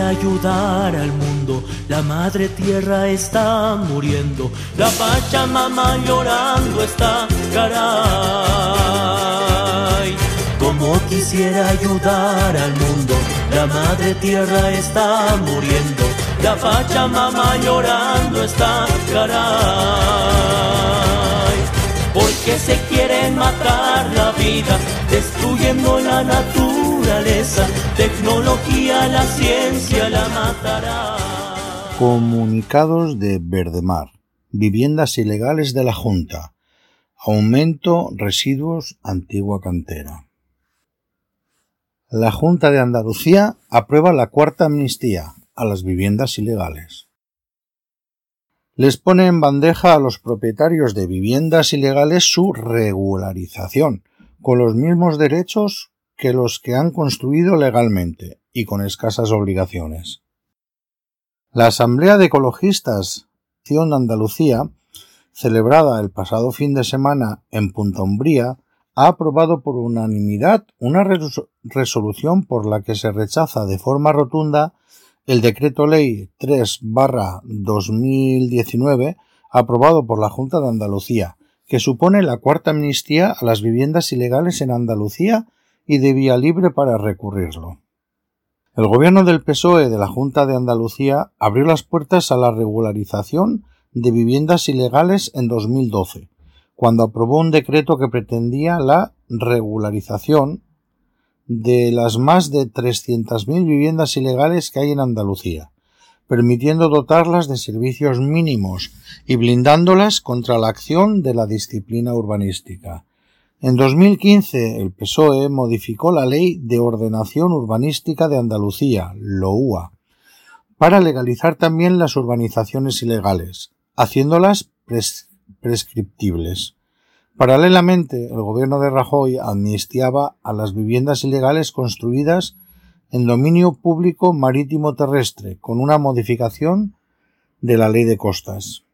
ayudar al mundo, la madre tierra está muriendo, la Pachamama llorando está, caray. Como quisiera ayudar al mundo, la madre tierra está muriendo, la Pachamama llorando está, caray. Porque se quieren matar la vida, destruyendo la naturaleza, tecnología, la ciencia la matará. Comunicados de Verdemar. Viviendas ilegales de la Junta. Aumento residuos antigua cantera. La Junta de Andalucía aprueba la cuarta amnistía a las viviendas ilegales. Les pone en bandeja a los propietarios de viviendas ilegales su regularización, con los mismos derechos que los que han construido legalmente y con escasas obligaciones. La Asamblea de Ecologistas de Andalucía, celebrada el pasado fin de semana en Punta Umbría, ha aprobado por unanimidad una resolución por la que se rechaza de forma rotunda el decreto ley 3 2019 aprobado por la Junta de Andalucía, que supone la cuarta amnistía a las viviendas ilegales en Andalucía y de vía libre para recurrirlo. El gobierno del PSOE de la Junta de Andalucía abrió las puertas a la regularización de viviendas ilegales en 2012, cuando aprobó un decreto que pretendía la regularización de las más de 300.000 viviendas ilegales que hay en Andalucía, permitiendo dotarlas de servicios mínimos y blindándolas contra la acción de la disciplina urbanística. En 2015 el PSOE modificó la Ley de Ordenación Urbanística de Andalucía, LOUA, para legalizar también las urbanizaciones ilegales, haciéndolas prescriptibles. Paralelamente, el gobierno de Rajoy amnistiaba a las viviendas ilegales construidas en dominio público marítimo terrestre, con una modificación de la ley de costas.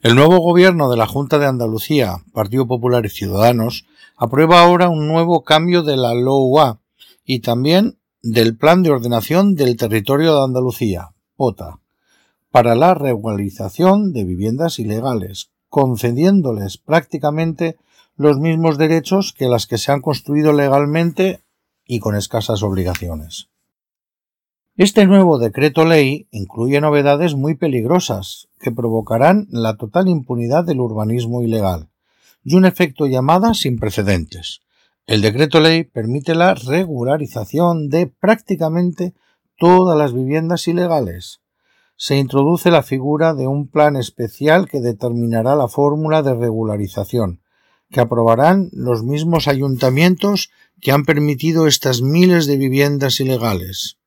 El nuevo gobierno de la Junta de Andalucía, Partido Popular y Ciudadanos, aprueba ahora un nuevo cambio de la LOUA y también del Plan de Ordenación del Territorio de Andalucía, POTA para la regularización de viviendas ilegales, concediéndoles prácticamente los mismos derechos que las que se han construido legalmente y con escasas obligaciones. Este nuevo decreto ley incluye novedades muy peligrosas que provocarán la total impunidad del urbanismo ilegal y un efecto llamada sin precedentes. El decreto ley permite la regularización de prácticamente todas las viviendas ilegales, se introduce la figura de un plan especial que determinará la fórmula de regularización, que aprobarán los mismos ayuntamientos que han permitido estas miles de viviendas ilegales.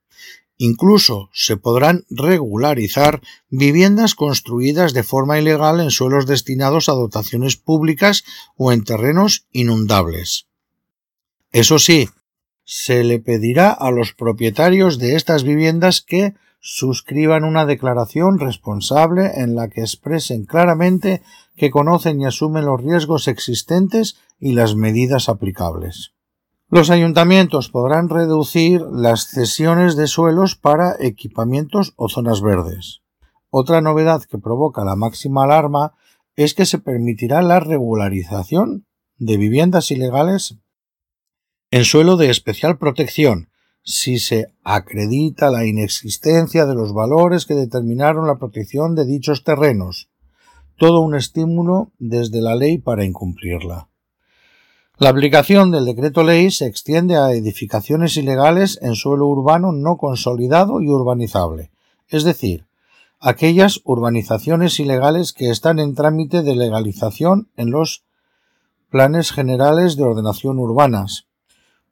Incluso se podrán regularizar viviendas construidas de forma ilegal en suelos destinados a dotaciones públicas o en terrenos inundables. Eso sí, se le pedirá a los propietarios de estas viviendas que suscriban una declaración responsable en la que expresen claramente que conocen y asumen los riesgos existentes y las medidas aplicables. Los ayuntamientos podrán reducir las cesiones de suelos para equipamientos o zonas verdes. Otra novedad que provoca la máxima alarma es que se permitirá la regularización de viviendas ilegales en suelo de especial protección, si se acredita la inexistencia de los valores que determinaron la protección de dichos terrenos, todo un estímulo desde la ley para incumplirla. La aplicación del decreto ley se extiende a edificaciones ilegales en suelo urbano no consolidado y urbanizable, es decir, aquellas urbanizaciones ilegales que están en trámite de legalización en los planes generales de ordenación urbanas,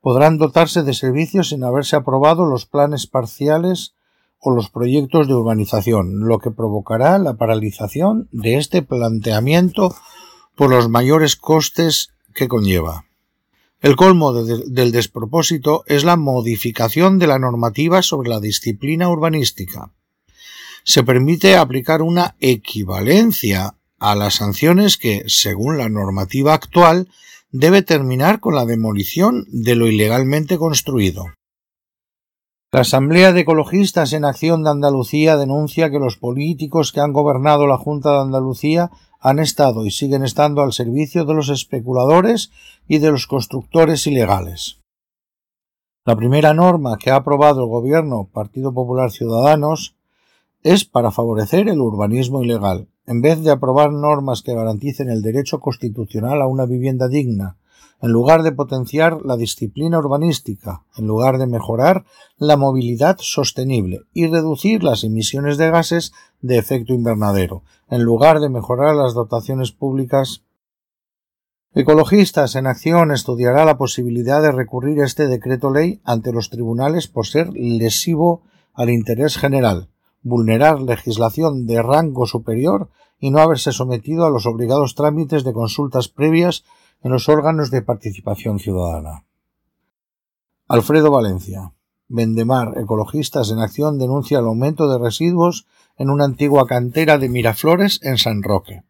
podrán dotarse de servicios sin haberse aprobado los planes parciales o los proyectos de urbanización, lo que provocará la paralización de este planteamiento por los mayores costes que conlleva. El colmo del despropósito es la modificación de la normativa sobre la disciplina urbanística. Se permite aplicar una equivalencia a las sanciones que, según la normativa actual, debe terminar con la demolición de lo ilegalmente construido. La Asamblea de Ecologistas en Acción de Andalucía denuncia que los políticos que han gobernado la Junta de Andalucía han estado y siguen estando al servicio de los especuladores y de los constructores ilegales. La primera norma que ha aprobado el Gobierno Partido Popular Ciudadanos es para favorecer el urbanismo ilegal. En vez de aprobar normas que garanticen el derecho constitucional a una vivienda digna, en lugar de potenciar la disciplina urbanística, en lugar de mejorar la movilidad sostenible y reducir las emisiones de gases de efecto invernadero, en lugar de mejorar las dotaciones públicas. Ecologistas en Acción estudiará la posibilidad de recurrir este decreto ley ante los tribunales por ser lesivo al interés general, vulnerar legislación de rango superior y no haberse sometido a los obligados trámites de consultas previas en los órganos de participación ciudadana. Alfredo Valencia. Vendemar, Ecologistas en Acción, denuncia el aumento de residuos en una antigua cantera de Miraflores en San Roque.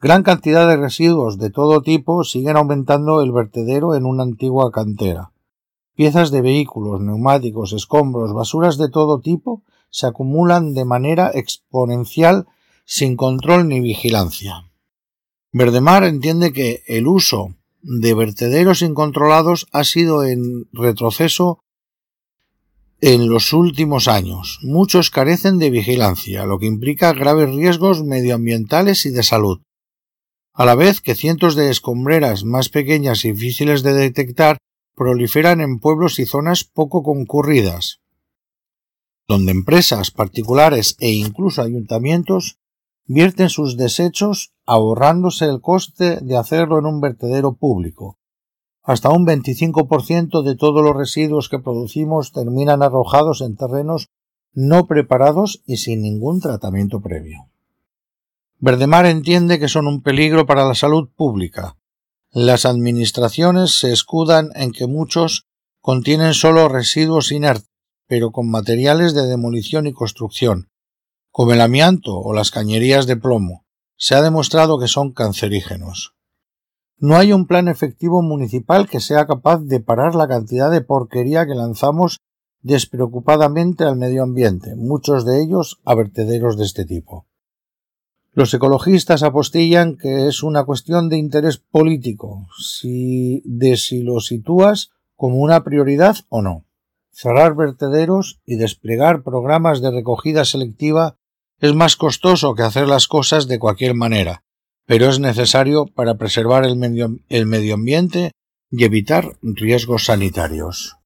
Gran cantidad de residuos de todo tipo siguen aumentando el vertedero en una antigua cantera. Piezas de vehículos, neumáticos, escombros, basuras de todo tipo se acumulan de manera exponencial sin control ni vigilancia. Verdemar entiende que el uso de vertederos incontrolados ha sido en retroceso en los últimos años. Muchos carecen de vigilancia, lo que implica graves riesgos medioambientales y de salud. A la vez que cientos de escombreras más pequeñas y difíciles de detectar proliferan en pueblos y zonas poco concurridas, donde empresas particulares e incluso ayuntamientos vierten sus desechos ahorrándose el coste de hacerlo en un vertedero público. Hasta un 25% de todos los residuos que producimos terminan arrojados en terrenos no preparados y sin ningún tratamiento previo. Verdemar entiende que son un peligro para la salud pública. Las administraciones se escudan en que muchos contienen solo residuos inertes, pero con materiales de demolición y construcción, como el amianto o las cañerías de plomo, se ha demostrado que son cancerígenos. No hay un plan efectivo municipal que sea capaz de parar la cantidad de porquería que lanzamos despreocupadamente al medio ambiente, muchos de ellos a vertederos de este tipo. Los ecologistas apostillan que es una cuestión de interés político, si de si lo sitúas como una prioridad o no. Cerrar vertederos y desplegar programas de recogida selectiva es más costoso que hacer las cosas de cualquier manera, pero es necesario para preservar el medio, el medio ambiente y evitar riesgos sanitarios.